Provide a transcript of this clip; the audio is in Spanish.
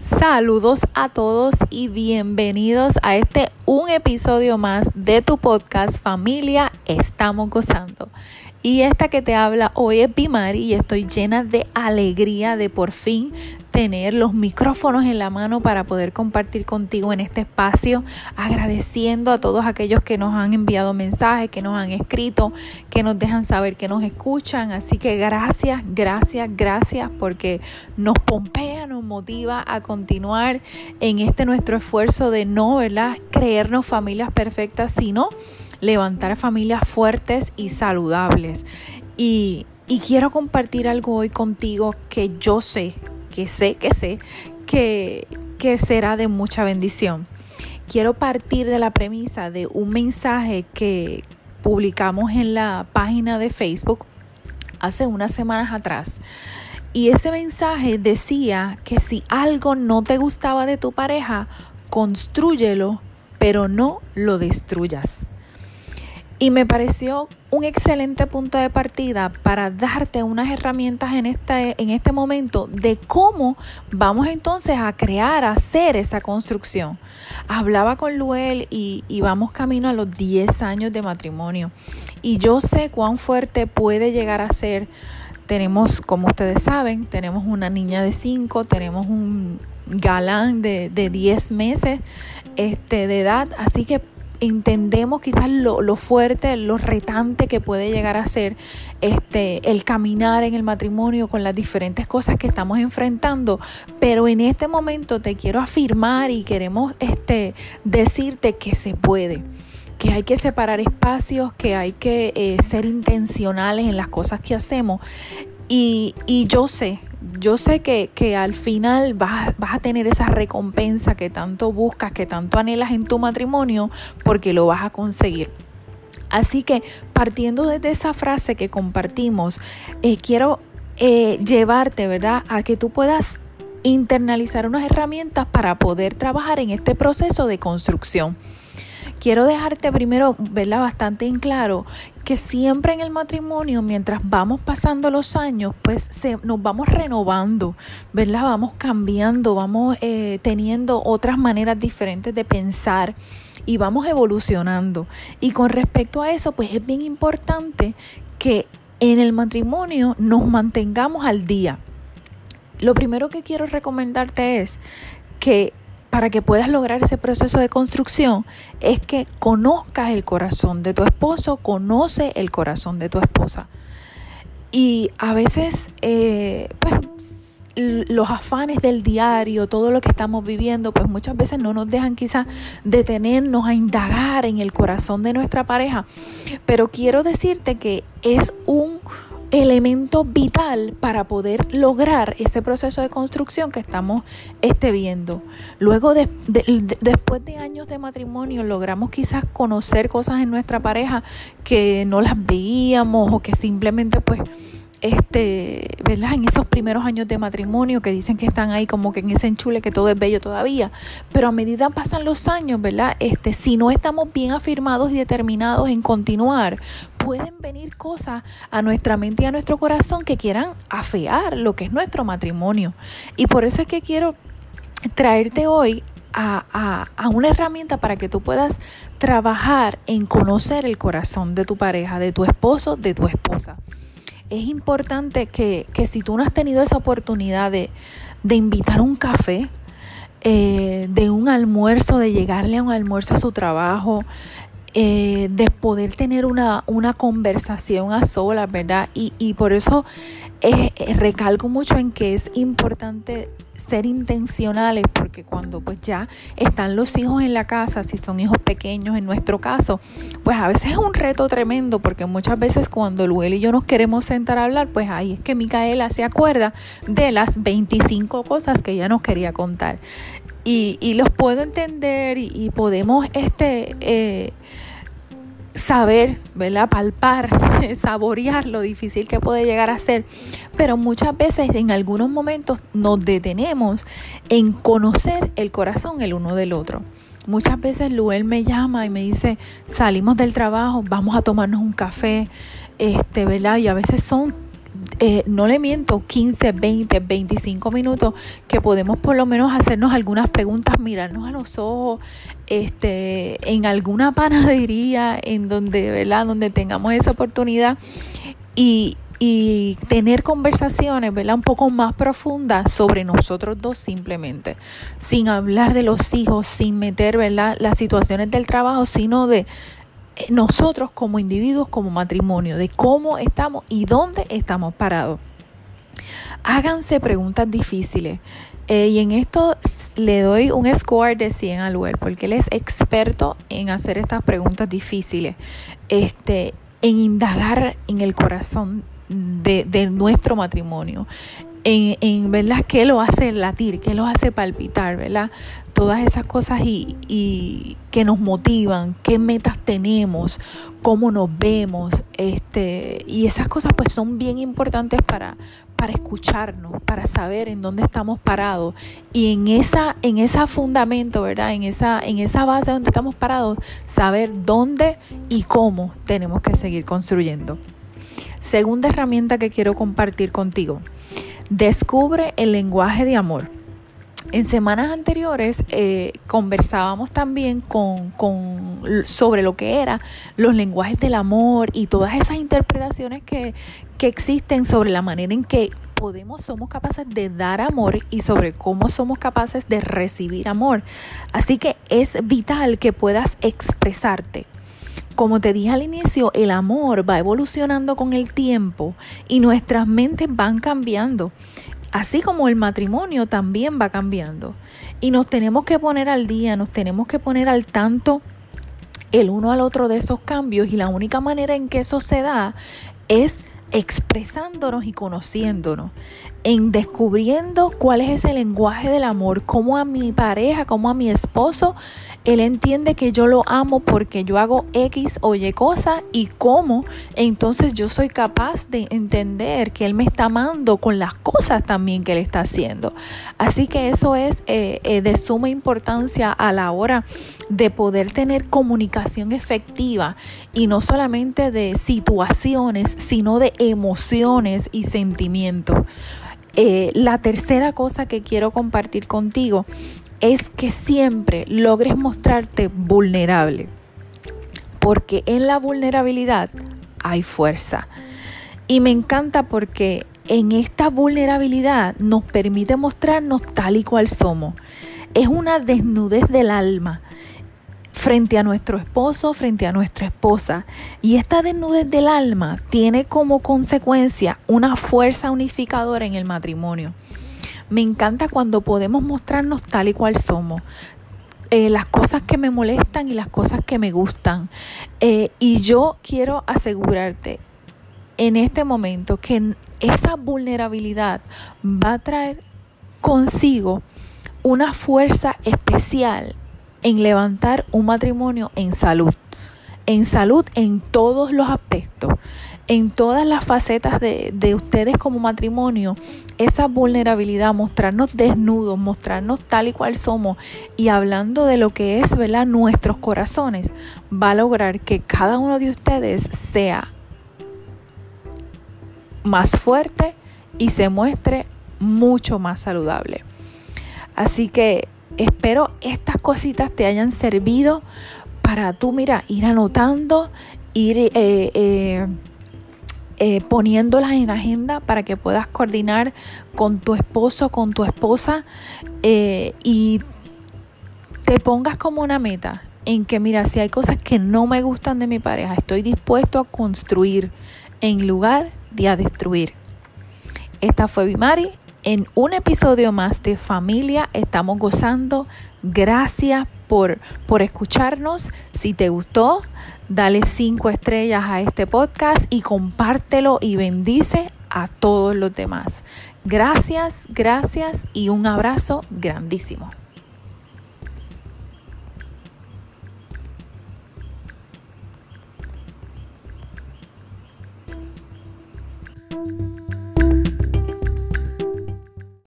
Saludos a todos y bienvenidos a este un episodio más de tu podcast Familia Estamos Gozando. Y esta que te habla hoy es Bimari y estoy llena de alegría de por fin tener los micrófonos en la mano para poder compartir contigo en este espacio, agradeciendo a todos aquellos que nos han enviado mensajes, que nos han escrito, que nos dejan saber que nos escuchan. Así que gracias, gracias, gracias porque nos pompea, nos motiva a continuar en este nuestro esfuerzo de no, ¿verdad? Creernos familias perfectas, sino levantar familias fuertes y saludables. Y, quiero compartir algo hoy contigo que yo sé, que sé, que sé, que, que será de mucha bendición. Quiero partir de la premisa de un mensaje que publicamos en la página de Facebook hace unas semanas atrás. Y ese mensaje decía que si algo no te gustaba de tu pareja, construyelo, pero no lo destruyas. Y me pareció un excelente punto de partida para darte unas herramientas en este, en este momento de cómo vamos entonces a crear, a hacer esa construcción. Hablaba con Luel y, y vamos camino a los 10 años de matrimonio. Y yo sé cuán fuerte puede llegar a ser. Tenemos, como ustedes saben, tenemos una niña de 5, tenemos un galán de, de 10 meses este, de edad, así que entendemos quizás lo, fuerte, lo retante que puede llegar a ser este, el caminar en el matrimonio con las diferentes cosas que estamos enfrentando, pero en este momento te quiero afirmar y queremos este, decirte que se puede que hay que separar espacios, que hay que eh, ser intencionales en las cosas que hacemos. Y, y yo sé, yo sé que, al final vas, vas, a tener esa recompensa que tanto buscas, que tanto anhelas en tu matrimonio, porque lo vas a conseguir. Así que partiendo desde esa frase que compartimos, eh, quiero eh, llevarte, ¿verdad?, a que tú puedas internalizar unas herramientas para poder trabajar en este proceso de construcción quiero dejarte primero, verla bastante en claro, que siempre en el matrimonio, mientras vamos pasando los años, pues se, nos vamos renovando, ¿verdad? Vamos cambiando, vamos eh, teniendo otras maneras diferentes de pensar y vamos evolucionando. Y con respecto a eso, pues es bien importante que en el matrimonio nos mantengamos al día. Lo primero que quiero recomendarte es que para que puedas lograr ese proceso de construcción es que conozcas el corazón de tu esposo, conoce el corazón de tu esposa. Y a veces, eh, pues, los afanes del diario, todo lo que estamos viviendo, pues muchas veces no nos dejan quizás detenernos a indagar en el corazón de nuestra pareja. Pero quiero decirte que es un elemento vital para poder lograr ese proceso de construcción que estamos este, viendo. Luego, de, después de años de matrimonio, logramos quizás conocer cosas en nuestra pareja que no las veíamos o que simplemente pues este, ¿verdad? En esos primeros años de matrimonio que dicen que están ahí como que en ese enchule que todo es bello todavía, pero a medida pasan los años, ¿verdad? Este, si no estamos bien afirmados y determinados en continuar, pueden venir cosas a nuestra mente y a nuestro corazón que quieran afear lo que es nuestro matrimonio. Y por eso es que quiero traerte hoy a, a, a, una herramienta para que tú puedas trabajar en conocer el corazón de tu pareja, de tu esposo, de tu esposa es importante que, si tú no has tenido esa oportunidad de, de invitar un café, eh, de un almuerzo, de llegarle a un almuerzo a su trabajo, eh, de poder tener una, una conversación a solas, ¿verdad? Y, y por eso eh, recalco mucho en que es importante ser intencionales porque cuando pues ya están los hijos en la casa, si son hijos pequeños en nuestro caso, pues a veces es un reto tremendo porque muchas veces cuando Luel y yo nos queremos sentar a hablar, pues ahí es que Micaela se acuerda de las 25 cosas que ella nos quería contar. Y, y los puedo entender y, podemos este... Eh, saber, ¿verdad? Palpar, saborear lo difícil que puede llegar a ser. Pero muchas veces en algunos momentos nos detenemos en conocer el corazón el uno del otro. Muchas veces Luel me llama y me dice, salimos del trabajo, vamos a tomarnos un café, este, ¿verdad? Y a veces son eh, no le miento, 15, 20, 25 minutos que podemos por lo menos hacernos algunas preguntas, mirarnos a los ojos, este, en alguna panadería en donde, ¿verdad? Donde tengamos esa oportunidad y, y tener conversaciones, ¿verdad? Un poco más profundas sobre nosotros dos simplemente, sin hablar de los hijos, sin meter, ¿verdad? Las situaciones del trabajo, sino de nosotros como individuos, como matrimonio, de cómo estamos y dónde estamos parados. Háganse preguntas difíciles. Eh, y en esto le doy un score de 100 al web, porque él es experto en hacer estas preguntas difíciles, este, en indagar en el corazón de, nuestro matrimonio. En, en, ¿verdad? ¿Qué lo hace latir? ¿Qué lo hace palpitar? ¿verdad? Todas esas cosas y, y, que nos motivan, qué metas tenemos, cómo nos vemos, este, y esas cosas pues son bien importantes para, para escucharnos, para saber en dónde estamos parados y en esa, en ese fundamento, ¿verdad? En esa, en esa base donde estamos parados, saber dónde y cómo tenemos que seguir construyendo. Segunda herramienta que quiero compartir contigo. Descubre el lenguaje de amor. En semanas anteriores eh, conversábamos también con, sobre lo que eran los lenguajes del amor y todas esas interpretaciones que, que existen sobre la manera en que podemos, somos capaces de dar amor y sobre cómo somos capaces de recibir amor. Así que es vital que puedas expresarte como te dije al inicio, el amor va evolucionando con el tiempo y nuestras mentes van cambiando. Así como el matrimonio también va cambiando. Y nos tenemos que poner al día, nos tenemos que poner al tanto el uno al otro de esos cambios y la única manera en que eso se da es expresándonos y conociéndonos, en descubriendo cuál es ese lenguaje del amor, cómo a mi pareja, cómo a mi esposo, él entiende que yo lo amo porque yo hago X o Y cosa y cómo entonces yo soy capaz de entender que él me está amando con las cosas también que él está haciendo. Así que eso es eh, eh, de suma importancia a la hora de poder tener comunicación efectiva y no solamente de situaciones, sino de emociones y sentimientos. Eh, la tercera cosa que quiero compartir contigo es que siempre logres mostrarte vulnerable, porque en la vulnerabilidad hay fuerza. Y me encanta porque en esta vulnerabilidad nos permite mostrarnos tal y cual somos. Es una desnudez del alma frente a nuestro esposo, frente a nuestra esposa. Y esta desnudez del alma tiene como consecuencia una fuerza unificadora en el matrimonio. Me encanta cuando podemos mostrarnos tal y cual somos. Eh, las cosas que me molestan y las cosas que me gustan. Eh, y yo quiero asegurarte en este momento que esa vulnerabilidad va a traer consigo una fuerza especial en levantar un matrimonio en salud, en salud en todos los aspectos, en todas las facetas de, ustedes como matrimonio, esa vulnerabilidad, mostrarnos desnudos, mostrarnos tal y cual somos y hablando de lo que es, ¿verdad? Nuestros corazones, va a lograr que cada uno de ustedes sea más fuerte y se muestre mucho más saludable. Así que Espero estas cositas te hayan servido para tú, mira, ir anotando, ir eh, eh, eh, poniéndolas en agenda para que puedas coordinar con tu esposo, con tu esposa y te pongas como una meta en que, mira, si hay cosas que no me gustan de mi pareja, estoy dispuesto a construir en lugar de a destruir. Esta fue Bimari en un episodio más de Familia Estamos Gozando. Gracias por, por escucharnos. Si te gustó, dale cinco estrellas a este podcast y compártelo y bendice a todos los demás. Gracias, gracias y un abrazo grandísimo.